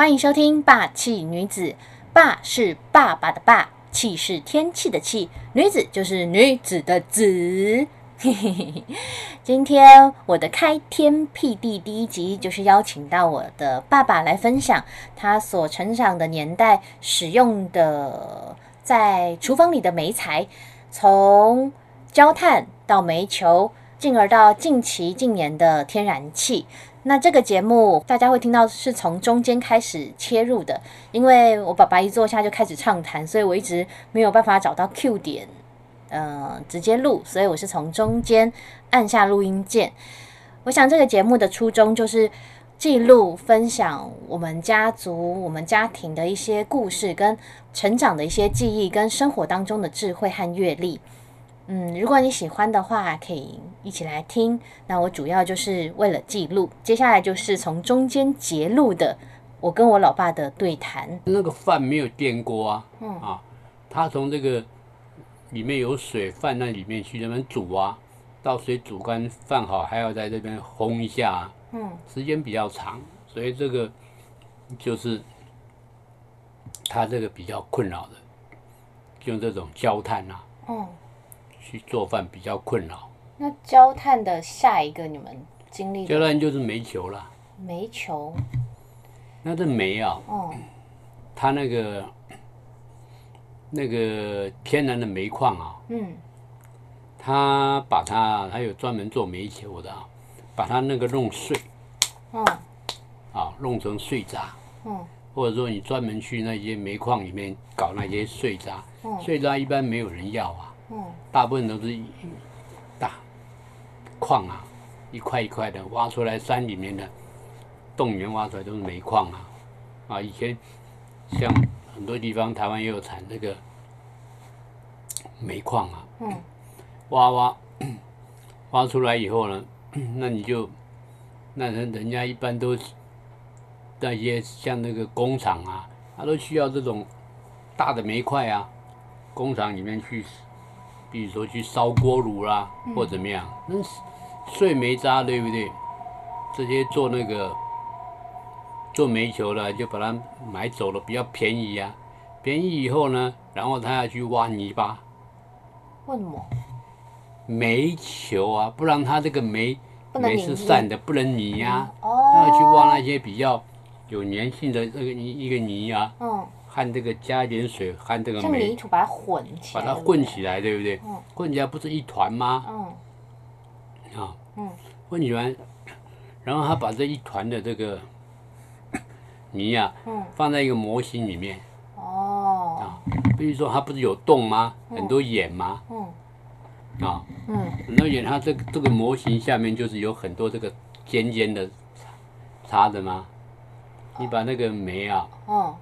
欢迎收听《霸气女子》，霸是爸爸的霸，气是天气的气，女子就是女子的子。今天我的开天辟地第一集就是邀请到我的爸爸来分享他所成长的年代使用的在厨房里的煤材，从焦炭到煤球，进而到近期近年的天然气。那这个节目大家会听到是从中间开始切入的，因为我爸爸一坐下就开始畅谈，所以我一直没有办法找到 Q 点。呃，直接录，所以我是从中间按下录音键。我想这个节目的初衷就是记录、分享我们家族、我们家庭的一些故事，跟成长的一些记忆，跟生活当中的智慧和阅历。嗯，如果你喜欢的话，可以一起来听。那我主要就是为了记录，接下来就是从中间截录的我跟我老爸的对谈。那个饭没有电锅啊，嗯啊，他从这个。里面有水，饭那里面去那边煮啊，到水煮干，饭好还要在这边烘一下，嗯，时间比较长，所以这个就是他这个比较困扰的，用这种焦炭啊，嗯，去做饭比较困扰。那焦炭的下一个你们经历？焦炭就是煤球了。煤球？那这煤啊，嗯，它那个。那个天然的煤矿啊，嗯，他把它，他有专门做煤球的啊，把它那个弄碎，嗯，啊，弄成碎渣，嗯，或者说你专门去那些煤矿里面搞那些碎渣，嗯，碎渣一般没有人要啊，嗯，大部分都是大矿啊，一块一块的挖出来，山里面的洞里面挖出来都是煤矿啊，啊，以前像。很多地方台湾也有产这个煤矿啊，嗯挖挖 挖出来以后呢，那你就那人人家一般都那些像那个工厂啊，他都需要这种大的煤块啊，工厂里面去，比如说去烧锅炉啦，或怎么样，那碎煤渣对不对？这些做那个。做煤球的就把它买走了，比较便宜呀。便宜以后呢，然后他要去挖泥巴。为什么？煤球啊，不然它这个煤煤是散的，不能泥呀。哦。要去挖那些比较有粘性的那个泥一个泥啊。嗯。和这个加一点水，和这个煤。泥土把它混起来。把它混起来，对不对？嗯。混起来不是一团吗？嗯。啊。嗯。混起来，然后他把这一团的这个。泥呀，放在一个模型里面。哦。啊，比如说它不是有洞吗？很多眼吗？嗯。啊。嗯。很多眼，它这个这个模型下面就是有很多这个尖尖的插的吗？你把那个煤啊，嗯，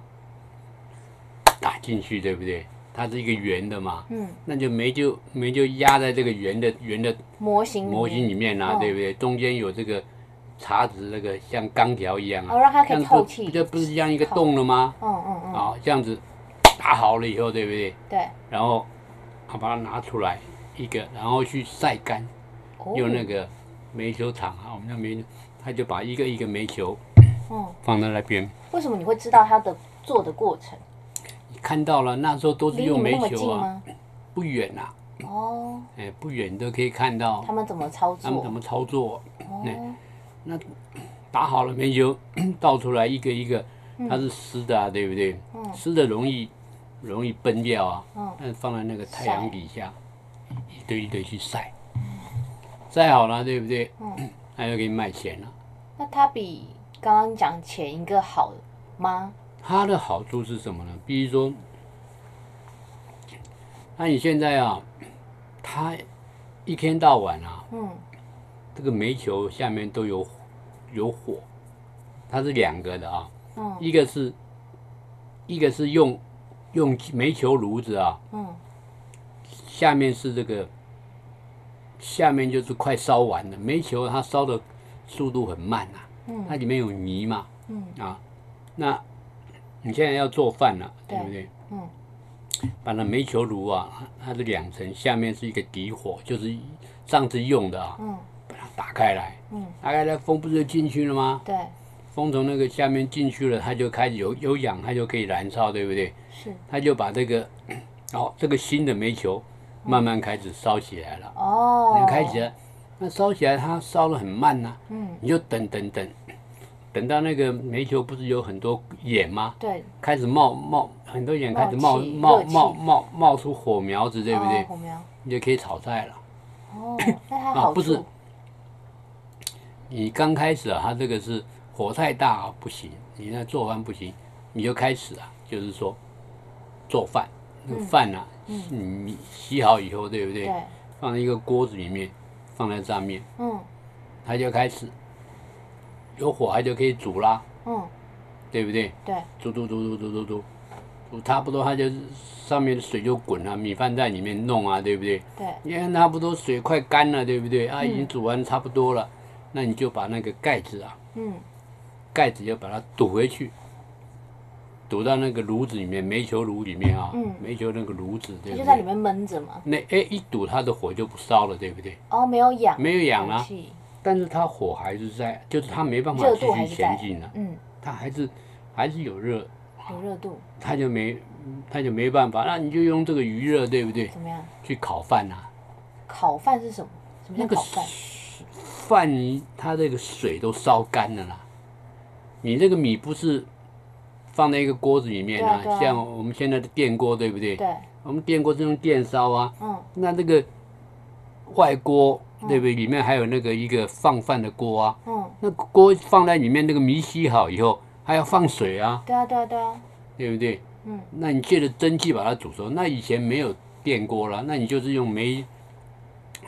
打进去，对不对？它是一个圆的嘛。嗯。那就煤就煤就压在这个圆的圆的模型模型里面啊，对不对？中间有这个。茶子那个像钢条一样啊，哦，让它可以透气，这不是像一个洞了吗？嗯嗯嗯。啊，这样子打好了以后，对不对？对。然后，他把它拿出来一个，然后去晒干，用那个煤球厂啊，我们那煤，他就把一个一个煤球，嗯，放在那边。为什么你会知道它的做的过程？你看到了，那时候都是用煤球啊，不远呐。哦。哎，不远都可以看到。他们怎么操作？他们怎么操作？哦。那打好了煤球 倒出来一个一个，它是湿的啊，对不对？湿的容易容易崩掉啊。嗯。放在那个太阳底下，一堆一堆去晒，晒好了，对不对？嗯。还要给你卖钱了。那它比刚刚讲前一个好吗？它的好处是什么呢？比如说，那你现在啊，它一天到晚啊。嗯。这个煤球下面都有有火，它是两个的啊，一个是一个是用用煤球炉子啊，下面是这个下面就是快烧完了，煤球它烧的速度很慢呐，它里面有泥嘛，啊，那你现在要做饭了，对不对？嗯，把那煤球炉啊，它是两层，下面是一个底火，就是上次用的啊。把它打开来，嗯，打开来风不是就进去了吗？对，风从那个下面进去了，它就开始有有氧，它就可以燃烧，对不对？是。它就把这个，哦，这个新的煤球慢慢开始烧起来了。哦。开始，那烧起来它烧的很慢呐。嗯。你就等等等，等到那个煤球不是有很多眼吗？对。开始冒冒很多眼，开始冒冒冒冒冒出火苗子，对不对？火苗。你就可以炒菜了。哦，那它好不是。你刚开始啊，它这个是火太大啊，不行。你那做饭不行，你就开始啊，就是说做饭。那个饭呢，你洗好以后，对不对？对。放在一个锅子里面，放在上面。嗯。它就开始有火，它就可以煮啦。嗯。对不对？对。煮煮煮煮煮煮煮，煮差不多，它就上面的水就滚了，米饭在里面弄啊，对不对？对。你看差不多水快干了，对不对？啊，已经煮完差不多了。那你就把那个盖子啊，嗯，盖子要把它堵回去，堵到那个炉子里面，煤球炉里面啊，嗯，煤球那个炉子，对就在里面闷着嘛。那哎，一堵它的火就不烧了，对不对？哦，没有氧，没有氧啊，但是它火还是在，就是它没办法继续前进了，嗯，它还是还是有热，有热度，它就没它就没办法，那你就用这个余热，对不对？怎么样？去烤饭啊？烤饭是什么？什么叫烤饭？它这个水都烧干了啦，你这个米不是放在一个锅子里面啊，像我们现在的电锅对不对？对。我们电锅是用电烧啊。嗯。那这个外锅对不对？里面还有那个一个放饭的锅啊。嗯。那锅放在里面，那个米洗好以后还要放水啊。对啊，对啊，对啊。对不对？嗯。那你借着蒸汽把它煮熟，那以前没有电锅了，那你就是用煤。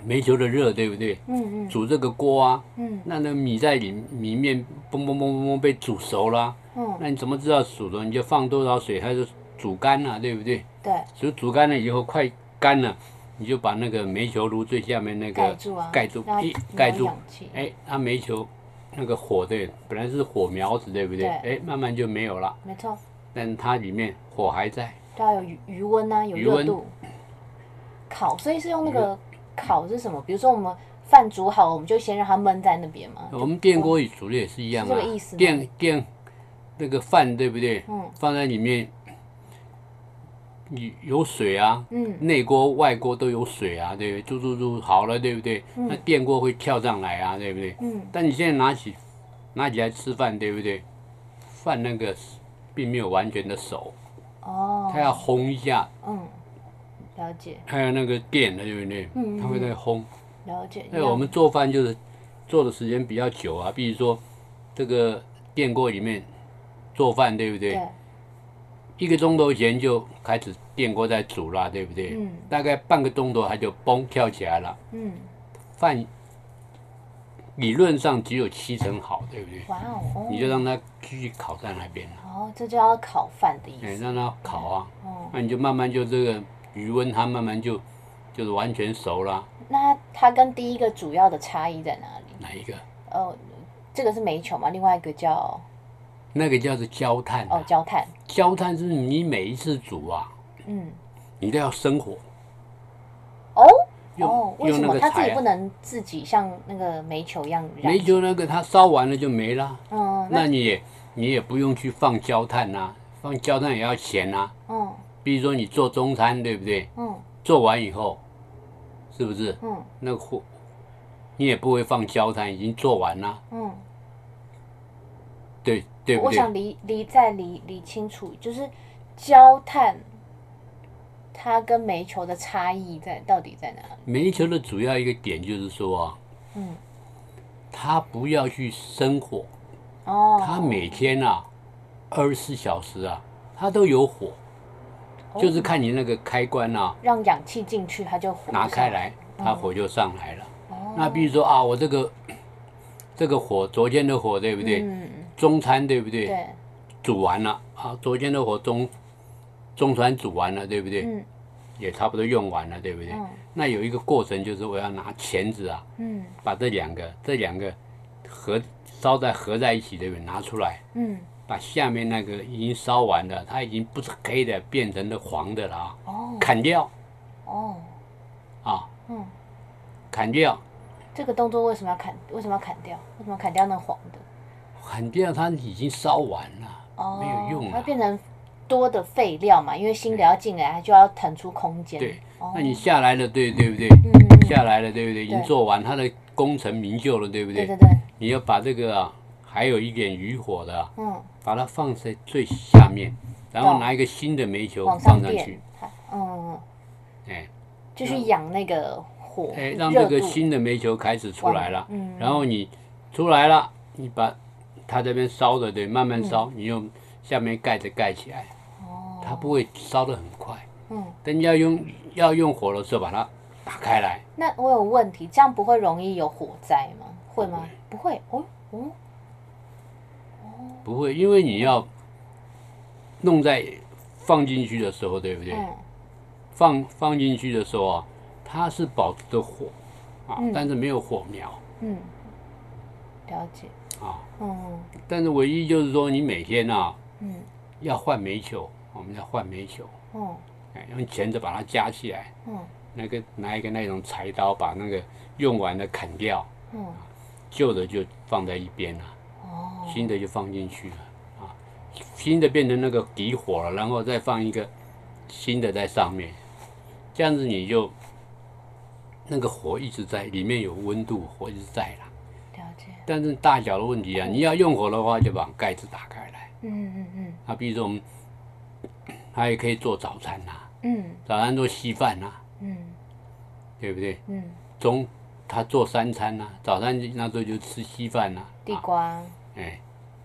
煤球的热，对不对？嗯嗯。煮这个锅啊，嗯，那那米在里米面嘣嘣嘣嘣嘣被煮熟了，嗯，那你怎么知道熟了？你就放多少水，它就煮干了，对不对？对。所以煮干了以后，快干了，你就把那个煤球炉最下面那个盖住啊，盖住，一盖住，哎，它煤球那个火对，本来是火苗子，对不对？哎，慢慢就没有了。没错。但它里面火还在。对啊，有余余温啊，有热度。烤，所以是用那个。烤是什么？比如说我们饭煮好了，我们就先让它焖在那边嘛。我们电锅里煮的也是一样啊。这个意思。电电那个饭对不对？嗯。放在里面，你有水啊。嗯。内锅外锅都有水啊，对不对？煮煮煮好了，对不对？嗯。那电锅会跳上来啊，对不对？嗯。但你现在拿起拿起来吃饭，对不对？饭那个并没有完全的熟。哦。它要烘一下。嗯。了解，还有那个电的，对不对？嗯它会在烘。了解。那我们做饭就是做的时间比较久啊，比如说这个电锅里面做饭，对不对？对。一个钟头前就开始电锅在煮了，对不对？嗯。大概半个钟头它就嘣跳起来了。嗯。饭理论上只有七成好，对不对？哇哦！你就让它继续烤在那边了。哦，这就要烤饭的意思。哎，让它烤啊。哦。那你就慢慢就这个。余温它慢慢就就是完全熟了。那它跟第一个主要的差异在哪里？哪一个？哦，这个是煤球嘛，另外一个叫那个叫做焦炭。哦，焦炭。焦炭是你每一次煮啊，嗯，你都要生火。哦哦，为什么它自己不能自己像那个煤球一样？煤球那个它烧完了就没了。嗯，那你也你也不用去放焦炭呐，放焦炭也要钱呐。嗯。比如说你做中餐，对不对？嗯。做完以后，是不是？嗯。那个火，你也不会放焦炭，已经做完了。嗯。对对我想理理再理理清楚，就是焦炭，它跟煤球的差异在到底在哪里？煤球的主要一个点就是说啊，嗯，它不要去生火。哦。它每天啊，二十四小时啊，它都有火。就是看你那个开关呐，让氧气进去，它就拿开来，它火就上来了。哦那比如说啊，我这个 这个火，昨天的火对不对？中餐对不对？对。煮完了啊，昨天的火中中餐煮完了对不对？嗯。也差不多用完了对不对？嗯。那有一个过程就是我要拿钳子啊，嗯，把这两个这两个合烧在合在一起对不对？拿出来，嗯。把下面那个已经烧完了，它已经不是黑的，变成了黄的了啊！哦，砍掉。哦，啊，嗯，砍掉。这个动作为什么要砍？为什么要砍掉？为什么砍掉那黄的？很掉，它已经烧完了，没有用了。它变成多的废料嘛，因为新的要进来，它就要腾出空间。对，那你下来了，对对不对？嗯，下来了，对不对？已经做完，它的功成名就了，对不对？对对对。你要把这个啊，还有一点余火的，嗯，把它放在最下面，然后拿一个新的煤球放上去，嗯，哎，就是养那个火，哎，让这个新的煤球开始出来了，嗯，然后你出来了，你把它这边烧的对，慢慢烧，你用下面盖子盖起来，哦，它不会烧的很快，嗯，等要用要用火的时候把它打开来。那我有问题，这样不会容易有火灾吗？会吗？不会哦哦不会，因为你要弄在放进去的时候，对不对？放放进去的时候啊，它是保持着火啊，但是没有火苗。嗯，了解。啊，哦。但是唯一就是说，你每天啊，嗯，要换煤球，我们要换煤球。哦。哎，用钳子把它夹起来。嗯。那个拿一个那种柴刀，把那个用完的砍掉。嗯。旧的就放在一边了，哦，新的就放进去了，啊，新的变成那个底火了，然后再放一个新的在上面，这样子你就那个火一直在里面有温度，火一直在了。但是大小的问题啊，你要用火的话，就把盖子打开来。嗯嗯嗯。啊，比如说我们，它也可以做早餐呐。嗯。早餐做稀饭呐。嗯。对不对？嗯。中。他做三餐呐，早餐那时候就吃稀饭呐，地瓜，哎，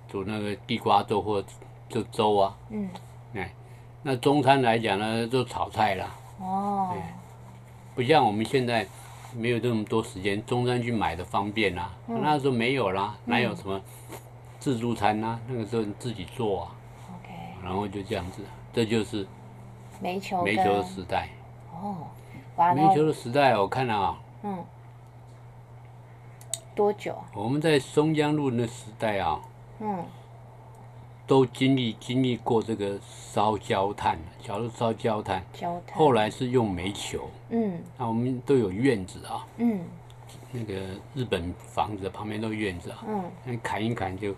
煮那个地瓜粥或就粥啊，嗯，哎，那中餐来讲呢，就炒菜啦，哦，不像我们现在没有这么多时间，中餐去买的方便呐，那时候没有啦，哪有什么自助餐呐？那个时候自己做啊，OK，然后就这样子，这就是煤球煤球的时代，哦，煤球的时代，我看了啊，嗯。多久？我们在松江路那时代啊，嗯，都经历经历过这个烧焦炭，小时候烧焦炭，焦炭，后来是用煤球，嗯，那我们都有院子啊，嗯，那个日本房子旁边都有院子啊，嗯，那砍一砍就，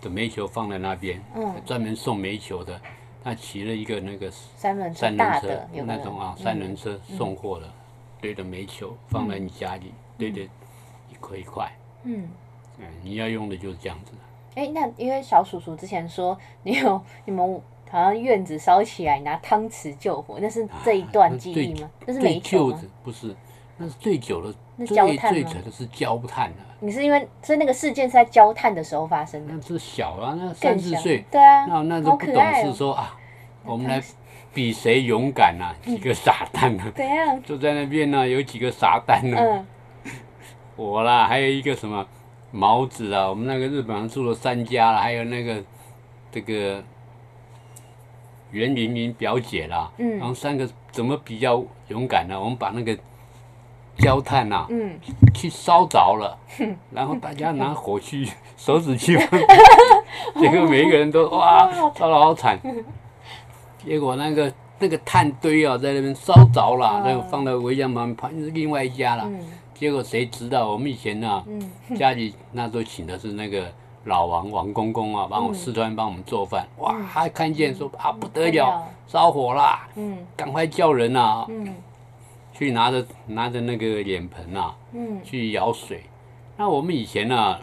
的煤球放在那边，嗯，专门送煤球的，他骑了一个那个三轮三轮车，那种啊，三轮车送货的，堆的煤球放在你家里，堆的。一块一块，嗯，嗯，你要用的就是这样子。哎，那因为小叔叔之前说，你有你们好像院子烧起来拿汤匙救火，那是这一段记忆吗？那是煤球吗？不是，那是最久的，那最最久的是焦炭啊。你是因为所以那个事件是在焦炭的时候发生的？那是小啊，那三四岁，对啊，那那都不懂事，说啊，我们来比谁勇敢呐，几个傻蛋呢？怎样？坐在那边呢，有几个傻蛋呢？嗯。我啦，还有一个什么毛子啊，我们那个日本人住了三家了，还有那个这个袁玲玲表姐啦，嗯，然后三个怎么比较勇敢呢？我们把那个焦炭呐，嗯，去烧着了，然后大家拿火去手指去，结果每一个人都哇烧的好惨，结果那个那个炭堆啊在那边烧着了，那个放在围墙旁旁是另外一家了。结果谁知道？我们以前呢，家里那时候请的是那个老王王公公啊，帮我四川帮我们做饭。哇，他看见说啊不得了，烧火啦！嗯，赶快叫人啊！嗯，去拿着拿着那个脸盆啊，嗯，去舀水。那我们以前呢，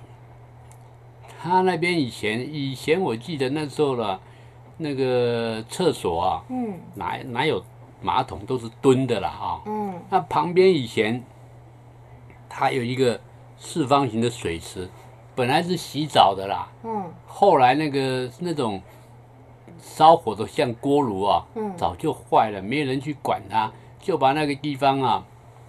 他那边以前以前我记得那时候了，那个厕所啊，嗯，哪哪有马桶都是蹲的了啊。嗯，那旁边以前。它有一个四方形的水池，本来是洗澡的啦。嗯。后来那个那种烧火的像锅炉啊，嗯，早就坏了，没有人去管它，就把那个地方啊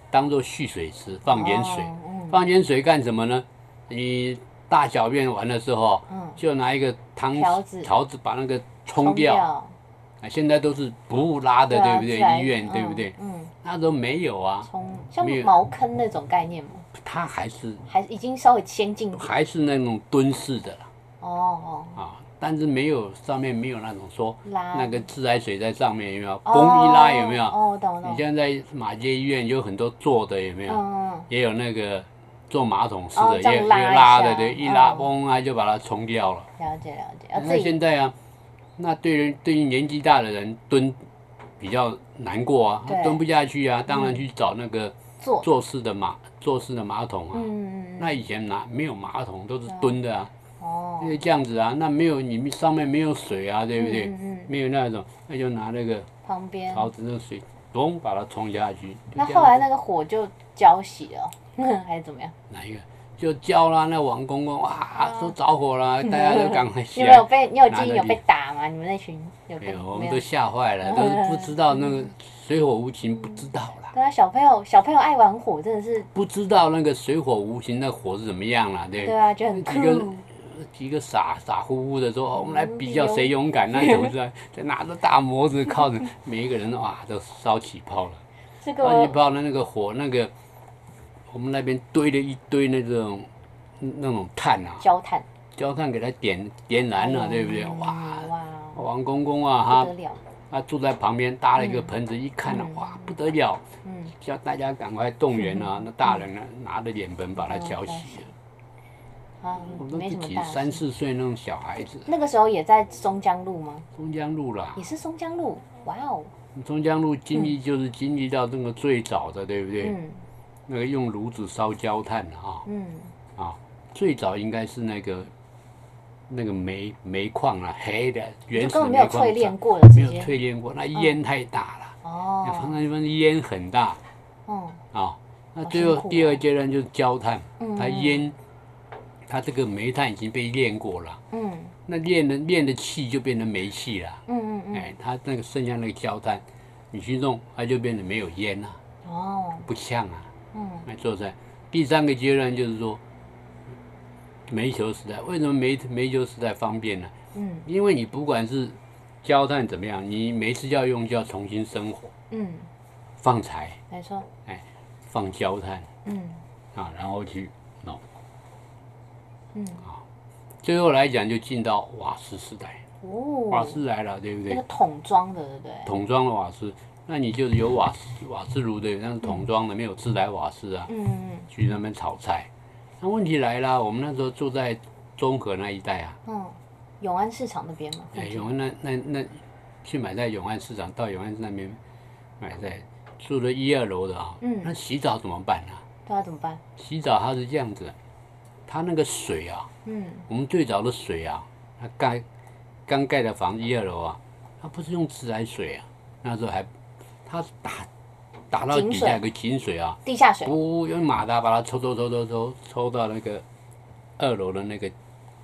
当做蓄水池，放点水。嗯。放点水干什么呢？你大小便完的时候，嗯，就拿一个汤匙条子把那个冲掉。啊，现在都是不拉的，对不对？医院对不对？嗯。那都没有啊。冲像茅坑那种概念吗？它还是还已经稍微先进，还是那种蹲式的了。哦哦啊，但是没有上面没有那种说那个自来水在上面有没有？公一拉有没有？哦，懂懂。你现在马街医院有很多坐的有没有？嗯也有那个做马桶式的，也也拉的，对，一拉嘣啊就把它冲掉了。了解了解。那现在啊，那对人对于年纪大的人蹲比较难过啊，蹲不下去啊，当然去找那个坐坐式的马坐式的马桶啊。嗯那以前拿没有马桶都是蹲的啊。哦。因为这样子啊，那没有你们上面没有水啊，对不对？嗯嗯。没有那种，那就拿那个旁边槽子那水，咚把它冲下去。那后来那个火就浇熄了。还是怎么样？哪一个？就叫啦，那王公公哇，说着火了，大家都赶快你有被？你有记忆有被打吗？你们那群有？没有，我们都吓坏了，都是不知道那个水火无情，不知道啦。对啊，小朋友，小朋友爱玩火，真的是不知道那个水火无情，那火是怎么样了，对对啊，就很几个几个傻傻乎乎的说，我们来比较谁勇敢，那种在在拿着大拇指靠着每一个人，哇，都烧起泡了，烧起泡的那个火那个。我们那边堆了一堆那种那种炭啊，焦炭，焦炭给它点点燃了，对不对？哇哇，王公公啊，哈，他住在旁边搭了一个盆子，一看呢，哇，不得了，嗯，叫大家赶快动员啊，那大人呢拿着脸盆把它浇熄了。啊，没什么三四岁那种小孩子。那个时候也在松江路吗？松江路啦。也是松江路，哇哦。松江路经历就是经历到这个最早的，对不对？嗯。那个用炉子烧焦炭的哈，嗯，啊，最早应该是那个那个煤煤矿啊，黑的原始煤矿，没有淬炼过没有淬炼过，那烟太大了，哦，常常地方烟很大，哦，啊，那最后第二阶段就是焦炭，它烟，它这个煤炭已经被炼过了，嗯，那炼的炼的气就变成煤气了，嗯嗯嗯，哎，它那个剩下那个焦炭，你去弄，它就变得没有烟了，哦，不呛啊。嗯，来做菜。第三个阶段就是说，煤球时代。为什么煤煤球时代方便呢？嗯，因为你不管是焦炭怎么样，你每次要用就要重新生火。嗯，放柴。没错。哎，放焦炭。嗯。啊，然后去弄。嗯。啊，最后来讲就进到瓦斯时代。哦。瓦斯来了，对不对？那个桶装的，对不对？桶装的瓦斯。那你就是有瓦斯瓦斯炉的，那是桶装的，没有自来瓦斯啊。嗯嗯。去那边炒菜，那问题来了，我们那时候住在中和那一带啊。嗯。永安市场那边嘛？哎，永安那那那，去买在永安市场，到永安那边买在住了一二楼的啊。嗯。那洗澡怎么办呢？对啊，怎么办？洗澡它是这样子，它那个水啊，嗯，我们最早的水啊，它盖刚盖的房子一二楼啊，它不是用自来水啊，那时候还。它打打到底下有个井水啊，地下水，不用马达把它抽抽抽抽抽抽到那个二楼的那个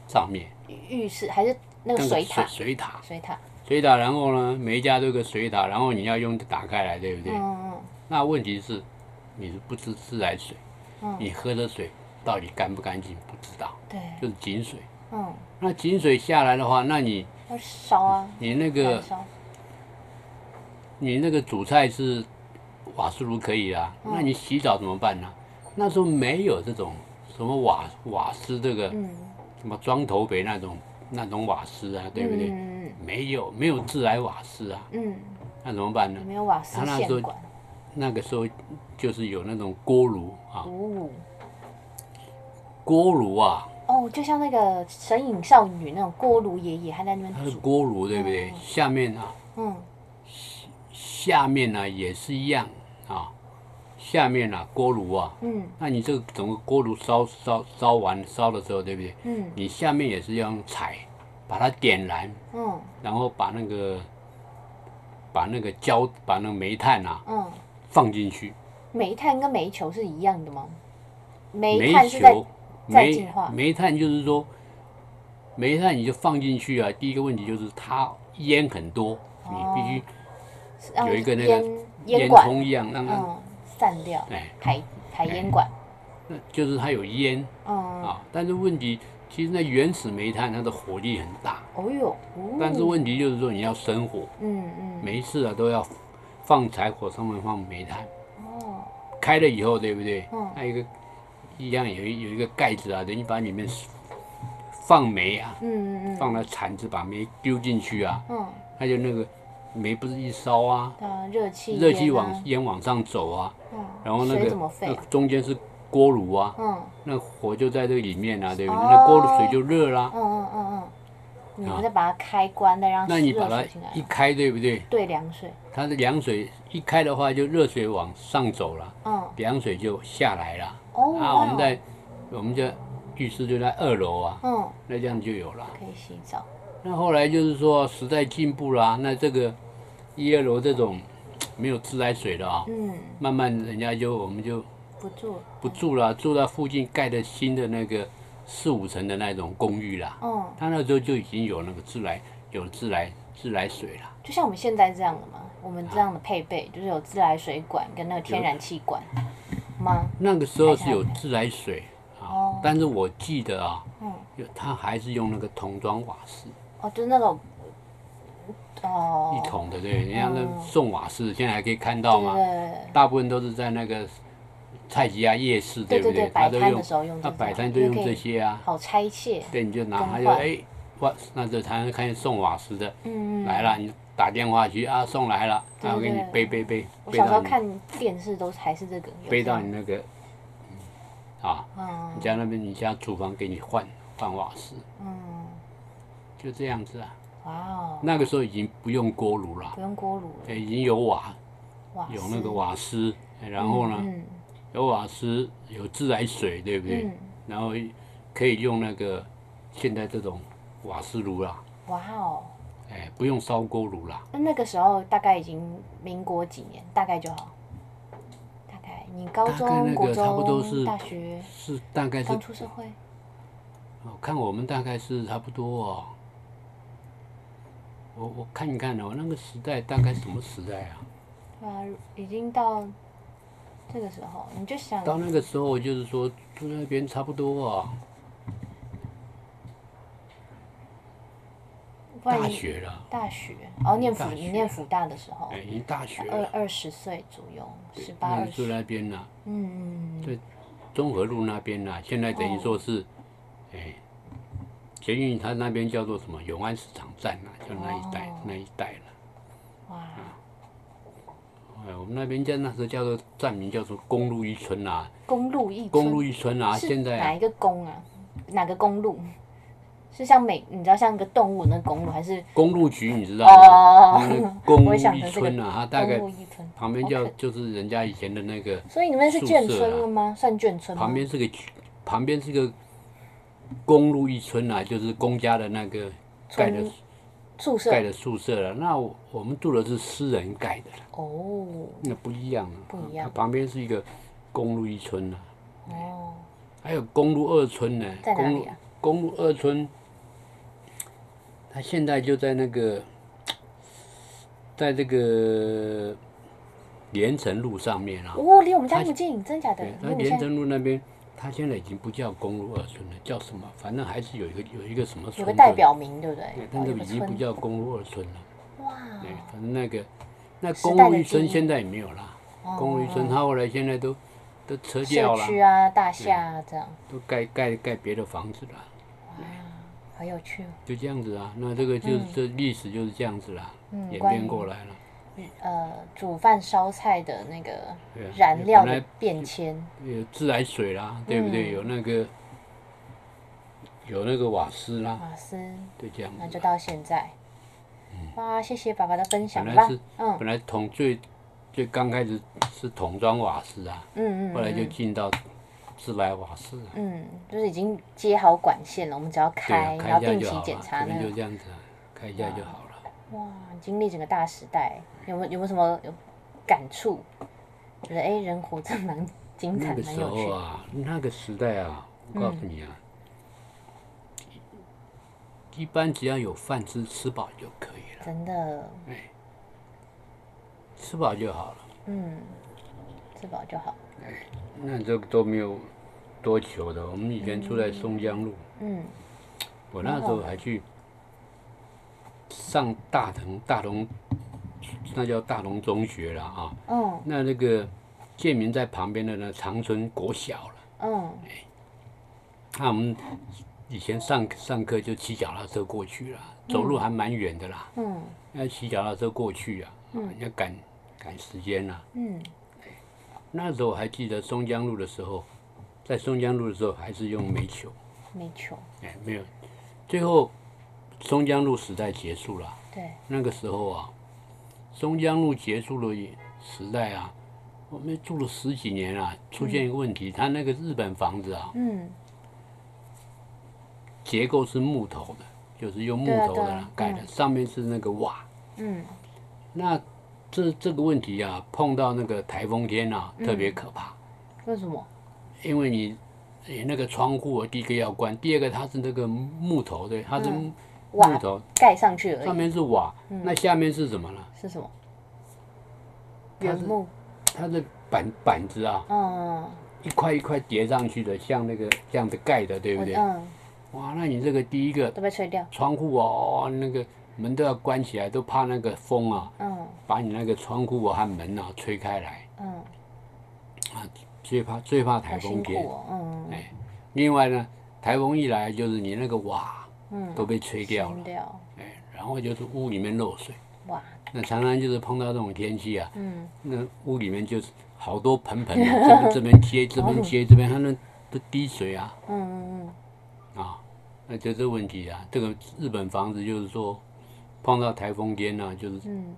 上面。浴室还是那个水塔？水塔。水塔。水塔，然后呢，每一家都有个水塔，然后你要用打开来，对不对？嗯嗯。那问题是，你是不知自来水，你喝的水到底干不干净不知道。对。就是井水。嗯。那井水下来的话，那你要烧啊。你那个。你那个煮菜是瓦斯炉可以啊，那你洗澡怎么办呢？那时候没有这种什么瓦瓦斯这个什么装头北那种那种瓦斯啊，对不对？没有没有自来瓦斯啊，嗯那怎么办呢？没有瓦斯线管。那个时候就是有那种锅炉啊，锅炉啊。哦，就像那个神隐少女那种锅炉爷爷还在那边。他是锅炉对不对？下面啊。嗯。下面呢也是一样啊，下面呢锅炉啊，嗯，那你这个整个锅炉烧烧烧完烧的时候，对不对？嗯，你下面也是要用柴把它点燃，嗯，然后把那个把那个焦把那个煤炭啊，嗯，放进去。煤炭跟煤球是一样的吗？煤炭是在在进化。煤炭就是说，煤炭你就放进去啊，第一个问题就是它烟很多，你必须。有一个那个烟囱一样，让它散掉，哎，排排烟管。那就是它有烟，啊，但是问题其实那原始煤炭它的火力很大。哦哟，但是问题就是说你要生火，嗯嗯，每一次啊都要放柴火上面放煤炭。哦。开了以后，对不对？嗯。还有一个一样有有一个盖子啊，等于把里面放煤啊，嗯嗯嗯，放了铲子把煤丢进去啊，嗯，它就那个。煤不是一烧啊，热气热气往烟往上走啊，然后那个那中间是锅炉啊，嗯，那火就在这个里面啊，对不对？那锅炉水就热啦。嗯嗯嗯嗯。你们再把它开关，再让那你把它一开，对不对？对，凉水。它的凉水一开的话，就热水往上走了，嗯，凉水就下来了。哦。啊，我们在我们家浴室就在二楼啊，嗯，那这样就有了。可以洗澡。那后来就是说时代进步啦，那这个一二楼这种没有自来水的啊，嗯，慢慢人家就我们就不住。不住了，住到附近盖的新的那个。四五层的那种公寓啦，嗯，他那时候就已经有那个自来有自来自来水了，就像我们现在这样的嘛，我们这样的配备就是有自来水管跟那个天然气管吗？那个时候是有自来水啊，但是我记得啊，嗯，他还是用那个桶装瓦斯，哦，就是那种，哦，一桶的对，人家那送瓦斯现在还可以看到嘛，大部分都是在那个。菜集啊，夜市对不对？摆摊的时候用，他摆摊都用这些啊。好拆卸。对，你就拿，他就哎，哇，那这才能看见送瓦斯的，嗯来了，你打电话去啊，送来了，然后给你背背背。我小时候看电视都还是这个。背到你那个，啊，你家那边，你家厨房给你换换瓦斯。嗯。就这样子啊。哇哦。那个时候已经不用锅炉了。不用锅炉。哎，已经有瓦，有那个瓦斯，然后呢？有瓦斯，有自来水，对不对？然后可以用那个现在这种瓦斯炉啦。哇哦！哎，不用烧锅炉啦。那那个时候大概已经民国几年？大概就好。大概你高中、国中、大学是大概是刚出社会。我看我们大概是差不多哦。我我看一看哦，那个时代大概什么时代啊？啊，已经到。这个时候，你就想到那个时候，就是说住那边差不多啊。大学了。大学哦，念辅你念辅大的时候，哎，已经大学二二十岁左右，十八二十。住那边呢，嗯嗯，对，中和路那边呢，现在等于说是，哎，捷运它那边叫做什么永安市场站啊，就那一带那一带了。哇。哎，我们那边叫那时候叫做站名叫做公路一村啊。公路一公路一村啊，现在哪一个公啊？哪个公路？是像美，你知道像一个动物那个公路，还是公路局？你知道吗？哦，公路一村啊，它大概旁边叫就是人家以前的那个。所以你们是眷村了吗？算眷村旁边是个旁边是个公路一村啊，就是公家的那个盖的。宿舍盖的宿舍了，那我们住的是私人盖的了。哦，那不一样啊。不一样。旁边是一个公路一村呢。哦。还有公路二村呢。在哪里啊？公路二村，它现在就在那个，在这个连城路上面啊。哦，离我们家那么近，真假的？那连城路那边。它现在已经不叫公路二村了，叫什么？反正还是有一个有一个什么村。有个代表名，对不对？但是已经不叫公路二村了。哇！对，反正那个那公路一村现在也没有啦。公路一村，它后来现在都都撤掉了。社区啊，大厦啊，这样。都盖盖盖别的房子了。哇，好有趣哦！就这样子啊，那这个就是这历史就是这样子啦，演变过来了。呃，煮饭烧菜的那个燃料的变迁，有自来水啦，对不对？有那个有那个瓦斯啦，瓦斯，对，这样。那就到现在，哇，谢谢爸爸的分享吧。嗯，本来桶最最刚开始是桶装瓦斯啊，嗯嗯，后来就进到自来瓦斯。嗯，就是已经接好管线了，我们只要开，然后定期检查那就这样子，开一下就好了。哇，经历整个大时代。有没有有没有什么有感触？觉得哎，人活着蛮精彩、蛮有趣。啊，那个时代啊，我告诉你啊，一般只要有饭吃，吃饱就可以了。真的。哎，吃饱就好了。嗯，吃饱就好。哎，那这个都没有多久的。我们以前住在松江路。嗯。我那时候还去上大同大同。那叫大龙中学了啊，嗯，那那个建民在旁边的呢长春国小了，嗯，哎，那我们以前上上课就骑脚踏车过去了，走路还蛮远的啦，嗯，要骑脚踏车过去啊，嗯，要赶赶时间呐，嗯，那时候我还记得松江路的时候，在松江路的时候还是用煤球。煤球。哎，没有，最后松江路时代结束了。对。那个时候啊，松江路结束了时代啊，我们住了十几年啊，出现一个问题，他那个日本房子啊，嗯，结构是木头的，就是用木头的盖的，上面是那个瓦。嗯。那这这个问题啊，碰到那个台风天啊，特别可怕。为什么？因为你，那个窗户第一个要关，第二个它是那个木头的，它是木头盖上去而已。上面是瓦，那下面是什么呢？是什么？原木。它的板板子啊，嗯，一块一块叠上去的，像那个这样子盖的，对不对？嗯。哇，那你这个第一个都被吹掉。窗户哦，那个。门都要关起来，都怕那个风啊，把你那个窗户和门啊吹开来。嗯，啊，最怕最怕台风天。嗯哎，另外呢，台风一来就是你那个瓦，嗯，都被吹掉了。哎，然后就是屋里面漏水。哇。那常常就是碰到这种天气啊，嗯，那屋里面就是好多盆盆，这这边接这边接这边，它那都滴水啊。嗯嗯嗯。啊，那就这问题啊，这个日本房子就是说。碰到台风天呢，就是嗯，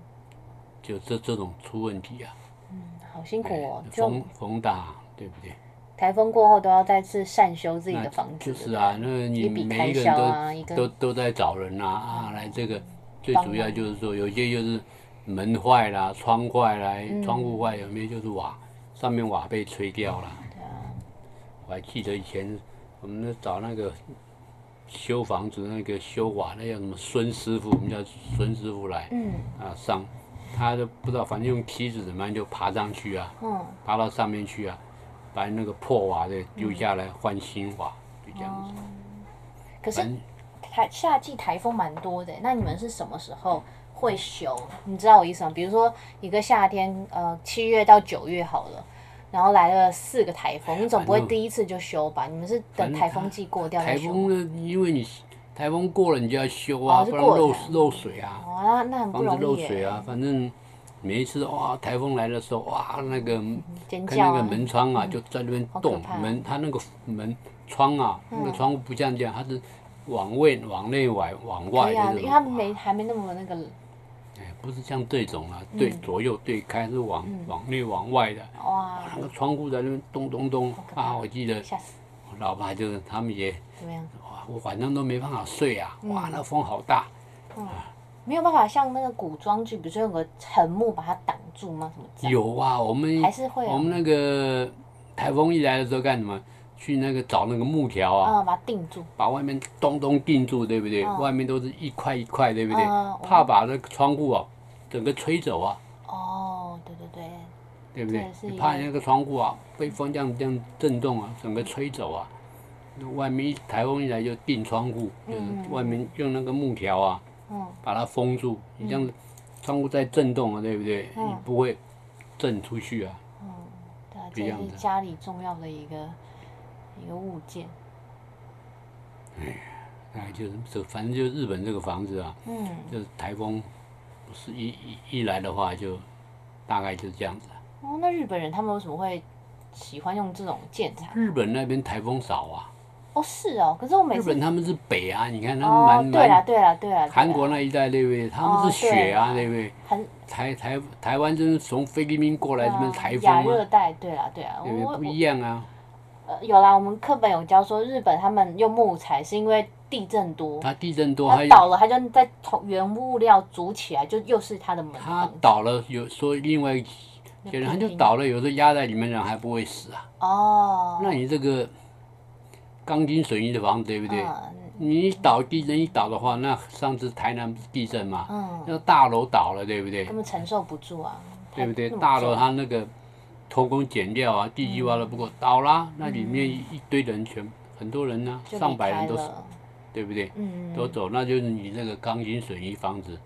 就这这种出问题啊。嗯，好辛苦哦。风风大，对不对？台风过后都要再次善修自己的房子。就是啊，那你每一个人都都都在找人啊啊来这个，最主要就是说有些就是门坏了、窗坏了、窗户坏，有没有就是瓦上面瓦被吹掉了。对啊。我还记得以前我们找那个。修房子那个修瓦那叫什么孙师傅，我们叫孙师傅来，嗯啊上，他都不知道，反正用梯子怎么样就爬上去啊，嗯爬到上面去啊，把那个破瓦的丢下来换新瓦，就这样子。可是台夏季台风蛮多的，那你们是什么时候会修？你知道我意思吗？比如说一个夏天，呃，七月到九月好了。然后来了四个台风，你总不会第一次就修吧？你们是等台风季过掉再修？台风呢？因为你台风过了，你就要修啊，不然漏漏水啊。哦，那那很不容易。漏水啊，反正每一次哇，台风来的时候哇，那个看那个门窗啊，就在那边动。门它那个门窗啊，那个窗户不像这样，它是往外、往内、外、往外。对啊，因为它没还没那么那个。哎不是像这种啊，对左右对开是往往内往外的。哇！那个窗户在那边咚咚咚啊！我记得，我老爸就是他们也怎么样？哇！我晚上都没办法睡啊！哇，那风好大。嗯，没有办法像那个古装剧，比如说有个沉木把它挡住吗？什么？有啊，我们还是会。我们那个台风一来的时候干什么？去那个找那个木条啊，把它定住，把外面咚咚定住，对不对？外面都是一块一块，对不对？怕把那个窗户啊。整个吹走啊！哦，对对对，对不对？你怕那个窗户啊，被风这样这样震动啊，整个吹走啊。外面一台风一来就定窗户，就是外面用那个木条啊，把它封住。你这样窗户在震动啊，对不对？你不会震出去啊。嗯，对，这是家里重要的一个一个物件。哎，哎，就是这，反正就日本这个房子啊，嗯，就是台风。是一一一来的话，就大概就是这样子。哦，那日本人他们为什么会喜欢用这种建材？日本那边台风少啊。哦，是哦。可是我每次日本他们是北啊，你看他们蛮蛮。对啊，对啊，对啊。韩国那一带对不对？他们是雪啊，啦那位，很？台台台湾就是从菲律宾过来这边台风亚热带，对啊，对啊。不一样啊。呃，有啦，我们课本有教说，日本他们用木材是因为。地震多，它地震多，它倒了，它就在同原物料组起来，就又是它的门。它倒了，有说另外一些人，他就倒了，有时候压在里面人还不会死啊。哦。那你这个钢筋水泥的房子，对不对？你倒地震一倒的话，那上次台南不是地震嘛？嗯。那大楼倒了，对不对？根本承受不住啊。对不对？大楼它那个偷工减料啊，地基挖的不够，倒啦，那里面一堆人全很多人呢，上百人都死。对不对？嗯都走，那就是你那个钢筋水泥房子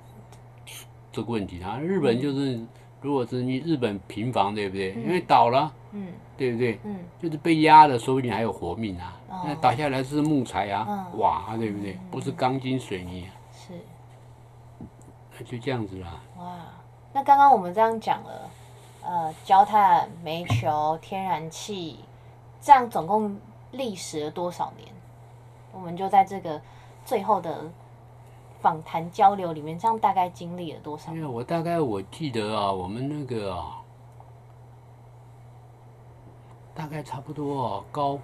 这个问题啊。日本就是，如果是你日本平房，对不对？因为倒了，嗯，对不对？嗯，就是被压的，说不定还有活命啊。那打下来是木材啊，瓦啊，对不对？不是钢筋水泥。是。那就这样子啦。哇，那刚刚我们这样讲了，呃，焦炭、煤球、天然气，这样总共历时了多少年？我们就在这个最后的访谈交流里面，这样大概经历了多少？因为我大概我记得啊，我们那个啊，大概差不多啊，高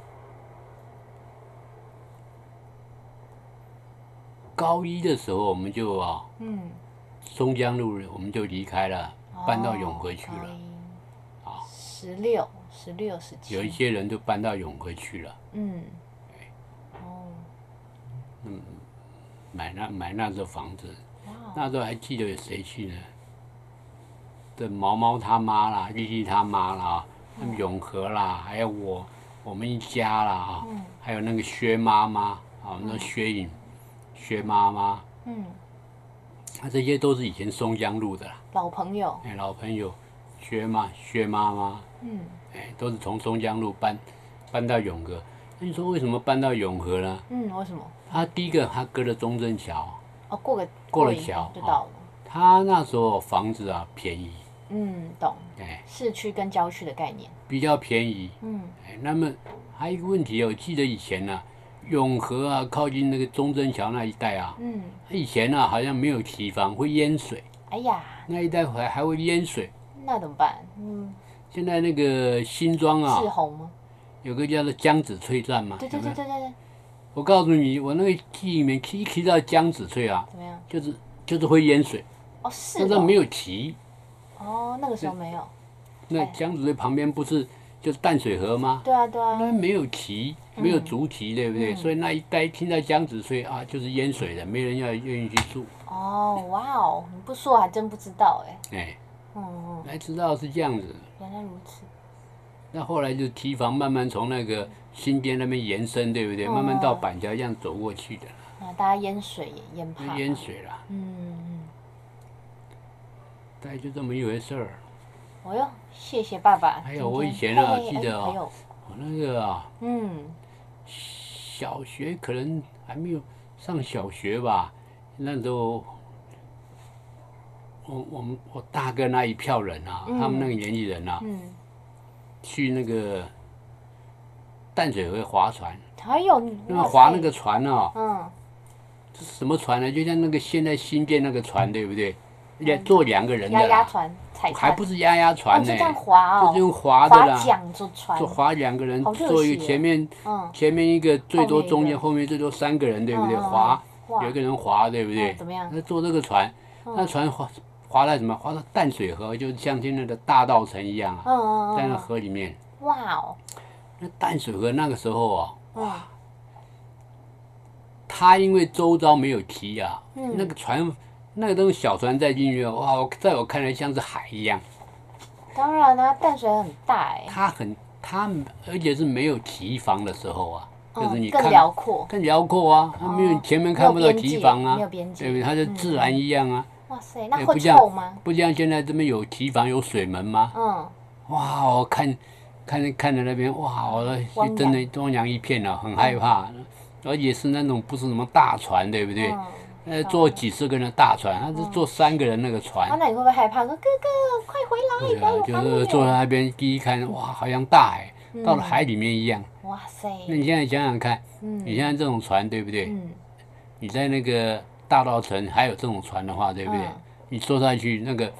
高一的时候，我们就啊，嗯，松江路我们就离开了，搬到永和去了。啊，十六、十六、十七，有一些人都搬到永和去了。嗯。哦。嗯，买那买那座房子，那时候还记得有谁去呢？这毛毛他妈啦，丽丽他妈啦，永和啦，还有我我们一家啦啊，还有那个薛妈妈啊，那薛颖薛妈妈，嗯，那这些都是以前松江路的啦，老朋友，哎，老朋友，薛妈薛妈妈，嗯，哎，都是从松江路搬搬到永和。那你说为什么搬到永和呢？嗯，为什么？他第一个，他隔了中正桥。哦，过个过了桥就到了。他那时候房子啊便宜。嗯，懂。哎，市区跟郊区的概念。比较便宜。嗯。哎，那么还有一个问题哦，我记得以前呢，永和啊，靠近那个中正桥那一带啊。嗯。以前呢，好像没有堤防，会淹水。哎呀。那一带还还会淹水。那怎么办？嗯。现在那个新庄啊。是红吗？有个叫做江子翠站嘛？对对对对对。我告诉你，我那个记忆里面提提到江子翠啊，怎么样？就是就是会淹水。哦，是。但是没有提。哦，那个时候没有。那江子翠旁边不是就是淡水河吗？对啊对啊。那没有提，没有竹堤，对不对？所以那一带听到江子翠啊，就是淹水的，没人要愿意去住。哦，哇哦！你不说还真不知道哎。哎。嗯嗯。才知道是这样子。原来如此。那后来就堤防慢慢从那个新店那边延伸，对不对？慢慢到板桥这样走过去的。啊，大家淹水淹怕。淹水了。嗯嗯。大概就这么一回事儿。哦哟，谢谢爸爸。还有我以前啊，记得哦，我那个啊，嗯，小学可能还没有上小学吧，那时候，我我们我大哥那一票人啊，他们那个年纪人啊。嗯去那个淡水河划船，还有那个划那个船哦，嗯，什么船呢？就像那个现在新建那个船，对不对？两坐两个人的，压压船，还不是压压船呢？就这样划哦，就用划的啦，坐船，就划两个人，坐一个前面，嗯，前面一个最多中间，后面最多三个人，对不对？划，有一个人划，对不对？怎么样？那坐这个船，那船划。划在什么？划到淡水河，就像现在的大道城一样啊，在那河里面。哇哦！那淡水河那个时候啊，哇，它因为周遭没有堤啊，那个船，那个东西小船再进去，哇，在我看来像是海一样。当然啦，淡水很大哎。它很，它而且是没有堤防的时候啊，就是你更辽阔，更辽阔啊，它没有前面看不到堤防啊，对不对？它就自然一样啊。哇塞，那会臭吗？不像现在这边有堤防有水门吗？嗯。哇，我看，看看着那边，哇，我真的汪洋一片啊，很害怕。而且是那种不是什么大船，对不对？呃，坐几十个人的大船，他是坐三个人那个船。那你会不会害怕？说哥哥，快回来！对啊，就是坐在那边，第一看，哇，好像大海，到了海里面一样。哇塞！那你现在想想看，你现在这种船，对不对？嗯。你在那个。大稻城还有这种船的话，对不对？你坐上去那个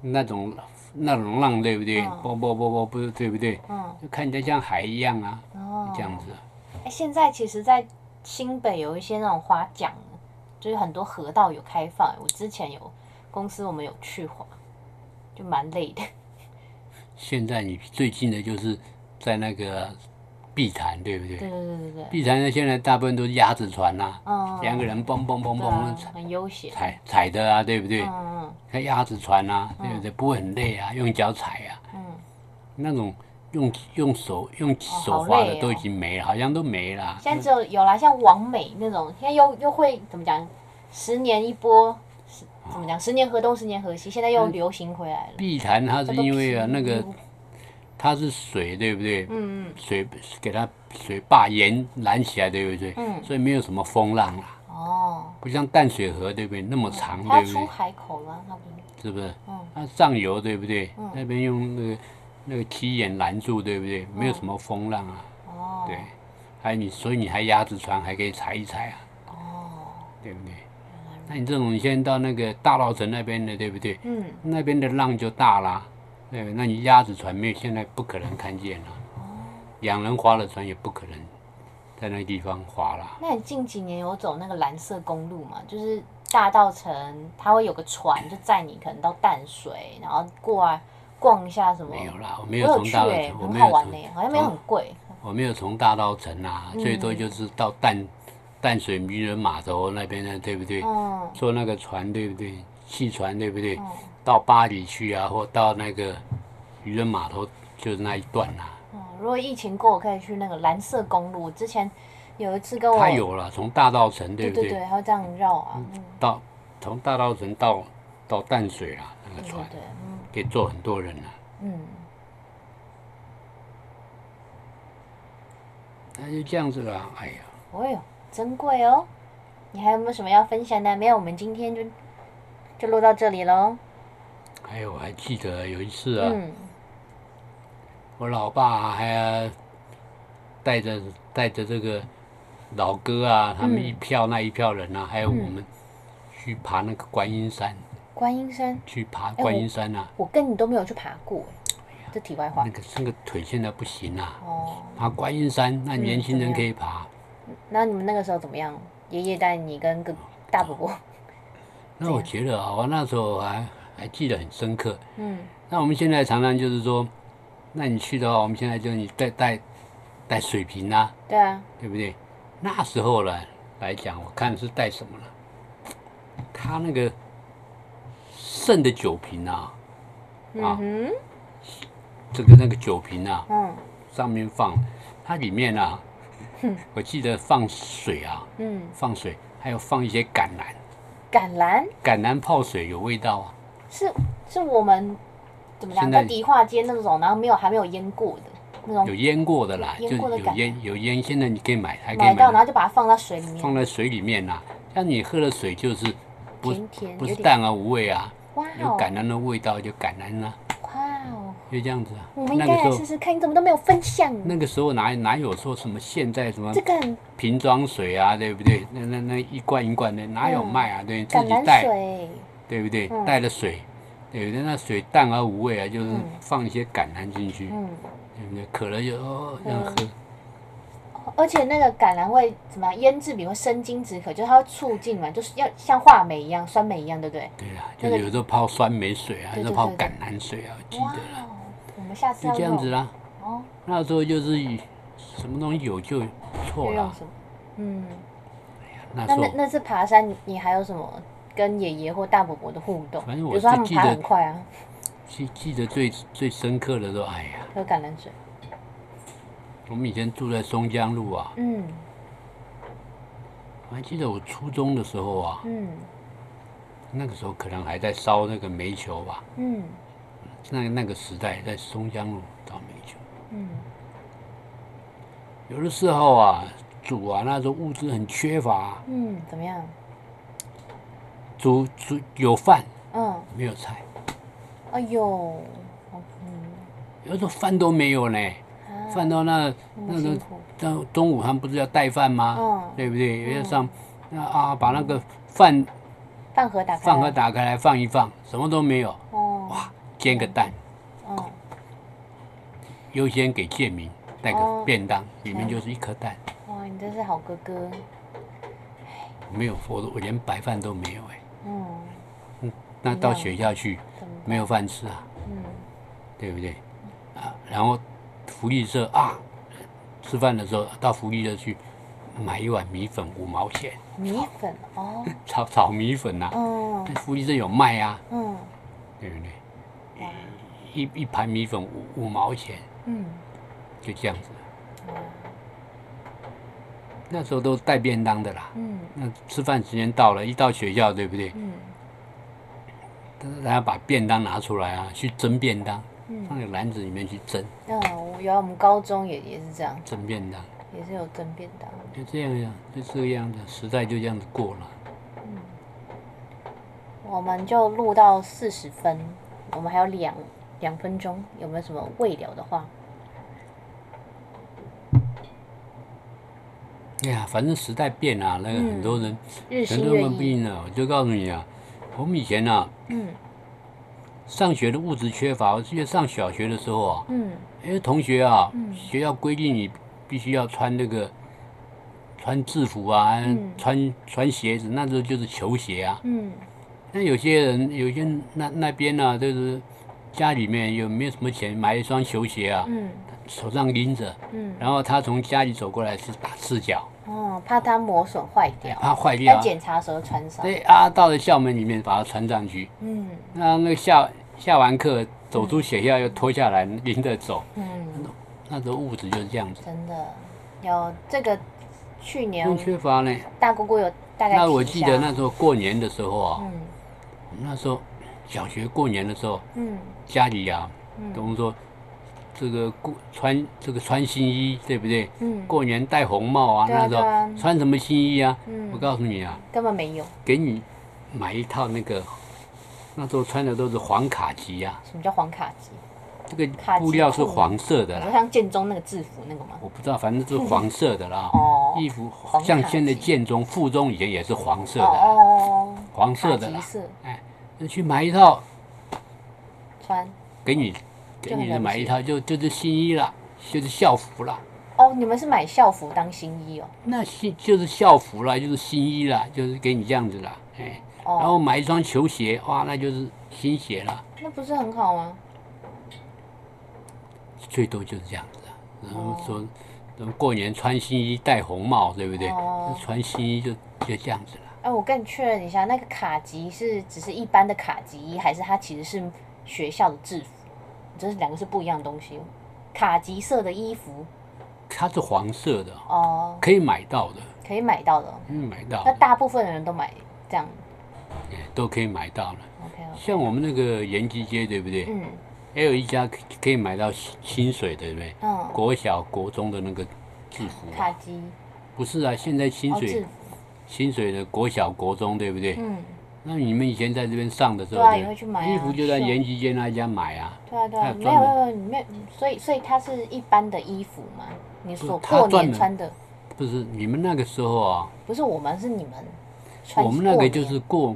那种那种浪，对不对？波波波波，不是对不对？嗯，就看起来像海一样啊，哦这样子。哎，现在其实，在新北有一些那种划桨，就是很多河道有开放。我之前有公司，我们有去划，就蛮累的。现在你最近的就是在那个。碧潭对不对？对对对对对。碧潭呢，现在大部分都是鸭子船呐，两个人蹦蹦蹦蹦，很悠闲，踩踩的啊，对不对？嗯嗯。看鸭子船呐，对不对？不会很累啊，用脚踩啊。嗯。那种用用手用手划的都已经没了，好像都没了。现在只有有啦，像王美那种，现在又又会怎么讲？十年一波，怎么讲？十年河东，十年河西，现在又流行回来了。碧潭它是因为啊那个。它是水，对不对？嗯嗯。水给它水坝沿拦起来，对不对？嗯。所以没有什么风浪啊。哦。不像淡水河，对不对？那么长，对不对？它出海口了，那边。是不是？嗯。它上游，对不对？嗯。那边用那个那个梯眼拦住，对不对？没有什么风浪啊。哦对，还有你，所以你还鸭子船还可以踩一踩啊。哦，对不对？那你这种先到那个大稻城那边的，对不对？嗯。那边的浪就大啦，对，那你鸭子船没有，现在不可能看见了。哦。两人划的船也不可能在那个地方划了。那你近几年有走那个蓝色公路吗？就是大稻城，它会有个船就载你，可能到淡水，然后过来逛一下什么？没有啦，我没有从大稻城，很好玩呢，好像没有很贵。我没有从大稻城啊，最多就是到淡。淡水渔人码头那边呢，对不对？嗯。坐那个船，对不对？汽船，对不对？嗯。到巴黎去啊，或到那个渔人码头，就是那一段呐。嗯，如果疫情过，可以去那个蓝色公路。之前有一次跟我。他有了，从大道城，对不对？对对，还要这样绕啊。到从大道城到到淡水啊，那个船，对，可以坐很多人啊。嗯。那就这样子了，哎呀。哎呦。珍贵哦，你还有没有什么要分享的？没有，我们今天就就录到这里喽。还有，我还记得有一次啊，我老爸还带着带着这个老哥啊，他们一票那一票人啊，还有我们去爬那个观音山。观音山。去爬观音山啊！我跟你都没有去爬过，这题外话。那个那个腿现在不行啊。哦。爬观音山，那年轻人可以爬。那你们那个时候怎么样？爷爷带你跟个大伯伯。那我觉得啊，我那时候还还记得很深刻。嗯。那我们现在常常就是说，那你去的话，我们现在就你带带带水瓶啊。对啊。对不对？那时候呢来讲，我看是带什么了？他那个剩的酒瓶啊，啊，这个那个酒瓶啊，嗯，上面放它里面啊。我记得放水啊，嗯，放水，还有放一些橄榄。橄榄？橄榄泡水有味道啊。是是我们怎么讲在迪化街那种，然后没有还没有腌过的那种。有腌过的啦，就有腌有腌，现在你可以买，还可以买到，然后就把它放在水里面。放在水里面呐，像你喝的水就是甜甜，不是淡而无味啊，有橄榄的味道，就橄榄啊。就这样子啊，我们应该来试试看，你怎么都没有分享？那个时候哪哪有说什么现在什么这个瓶装水啊，对不对？那那那一罐一罐的哪有卖啊？对，自己带，对不对？带了水，对不对？那水淡而无味啊，就是放一些橄榄进去，对不对？渴了就哦这样喝。而且那个橄榄会怎么样？腌制比会生津止渴，就是它会促进嘛，就是要像话梅一样、酸梅一样，对不对？对啊，就有时候泡酸梅水啊，有时候泡橄榄水啊，记得了。下次就这样子啦。哦，那时候就是以什么东西有就错了。嗯。那那那次爬山，你还有什么跟爷爷或大伯伯的互动？反正我是记得。快啊。记记得最最深刻的都，哎呀。喝橄榄水。我们以前住在松江路啊。嗯。我还记得我初中的时候啊。嗯。那个时候可能还在烧那个煤球吧。嗯。那那个时代在松江路倒煤球，嗯，有的时候啊，煮啊，那时候物资很缺乏，嗯，怎么样？煮煮有饭，嗯，没有菜，哎呦，嗯，有时候饭都没有呢，饭都那那个，到中午他们不是要带饭吗？嗯，对不对？要上那啊，把那个饭饭盒打开，饭盒打开来放一放，什么都没有，哦，哇。煎个蛋，哦，优先给建民带个便当，里面就是一颗蛋。哇，你真是好哥哥。没有，我我连白饭都没有哎。嗯。那到学校去没有饭吃啊？嗯。对不对？啊，然后福利社啊，吃饭的时候到福利社去买一碗米粉五毛钱。米粉哦。炒炒米粉呐。哦。福利社有卖啊。嗯。对不对？一一盘米粉五五毛钱，嗯，就这样子。那时候都带便当的啦，嗯，那吃饭时间到了，一到学校，对不对？嗯，然后把便当拿出来啊，去蒸便当，放在篮子里面去蒸。嗯，有，我们高中也也是这样，蒸便当，也是有蒸便当。就这样呀，就这个样子，时代就这样子过了。嗯，我们就录到四十分，我们还有两。两分钟，有没有什么未了的话？哎呀，反正时代变了，那个很多人日新月异了。我就告诉你啊，我们以前啊，嗯，上学的物质缺乏。我记得上小学的时候啊，嗯，因为同学啊，学校规定你必须要穿那个穿制服啊，穿穿鞋子，那时候就是球鞋啊。嗯，那有些人，有些那那边呢，就是家里面有没有什么钱买一双球鞋啊？嗯，手上拎着，嗯，然后他从家里走过来是打赤脚。哦，怕它磨损坏掉，怕坏掉。在检查时候穿上。对啊，到了校门里面把它穿上去。嗯。那那个下下完课走出学校又脱下来拎着走。嗯。那时候物质就是这样子。真的，有这个去年缺乏呢。大姑姑有大概。那我记得那时候过年的时候啊，嗯，那时候小学过年的时候，嗯，家里啊，嗯，等于说。这个过穿这个穿新衣，对不对？嗯。过年戴红帽啊，那时候穿什么新衣啊？嗯。我告诉你啊，根本没有。给你买一套那个，那时候穿的都是黄卡其呀。什么叫黄卡其？这个布料是黄色的。像建中那个制服那个吗？我不知道，反正是黄色的啦。哦。衣服像现在建中、附中以前也是黄色的。哦。黄色的啦。哎，那去买一套。穿。给你。给你买一套就就是新衣了，就是校服了。哦，你们是买校服当新衣哦？那新就是校服了，就是新衣了，就是给你这样子了，哎。哦。然后买一双球鞋，哇，那就是新鞋了。那不是很好吗？最多就是这样子，然后说，过年穿新衣戴红帽，对不对？哦。穿新衣就就这样子了。哎，我跟你确认一下，那个卡吉是只是一般的卡其衣，还是它其实是学校的制服？这是两个是不一样的东西，卡吉色的衣服，它是黄色的哦，可以买到的，可以买到的，嗯，买到。那大部分的人都买这样，都可以买到了。OK，像我们那个延吉街，对不对？嗯，还有一家可以买到薪水的，对不对？嗯，国小、国中的那个制服，卡机，不是啊，现在薪水，薪水的国小、国中，对不对？嗯。那你们以前在这边上的时候，对啊，也会去买衣服就在延吉街那一家买啊。对啊对啊，没有没有没有，所以所以它是一般的衣服嘛，你所过年穿的。不是你们那个时候啊。不是我们是你们。我们那个就是过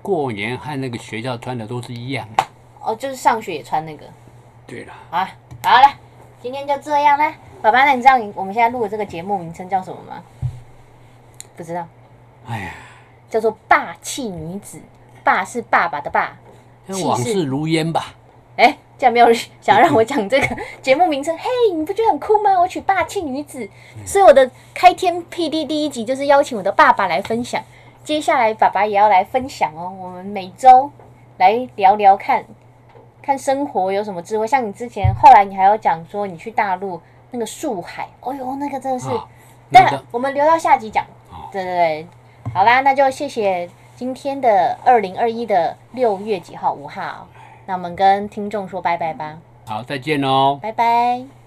过年和那个学校穿的都是一样。哦，就是上学也穿那个。对了。啊，好了，今天就这样啦。爸爸，那你知道我们现在录的这个节目名称叫什么吗？不知道。哎呀。叫做霸气女子，霸是爸爸的霸，往事如烟吧。哎，竟然没有人 想让我讲这个 节目名称。嘿，你不觉得很酷吗？我取霸气女子，所以我的开天辟地第一集就是邀请我的爸爸来分享。接下来爸爸也要来分享哦。我们每周来聊聊看，看生活有什么智慧。像你之前，后来你还要讲说你去大陆那个树海，哦呦，那个真的是。但我们留到下集讲。对对对。好啦，那就谢谢今天的二零二一的六月几号？五号。那我们跟听众说拜拜吧。好，再见喽。拜拜。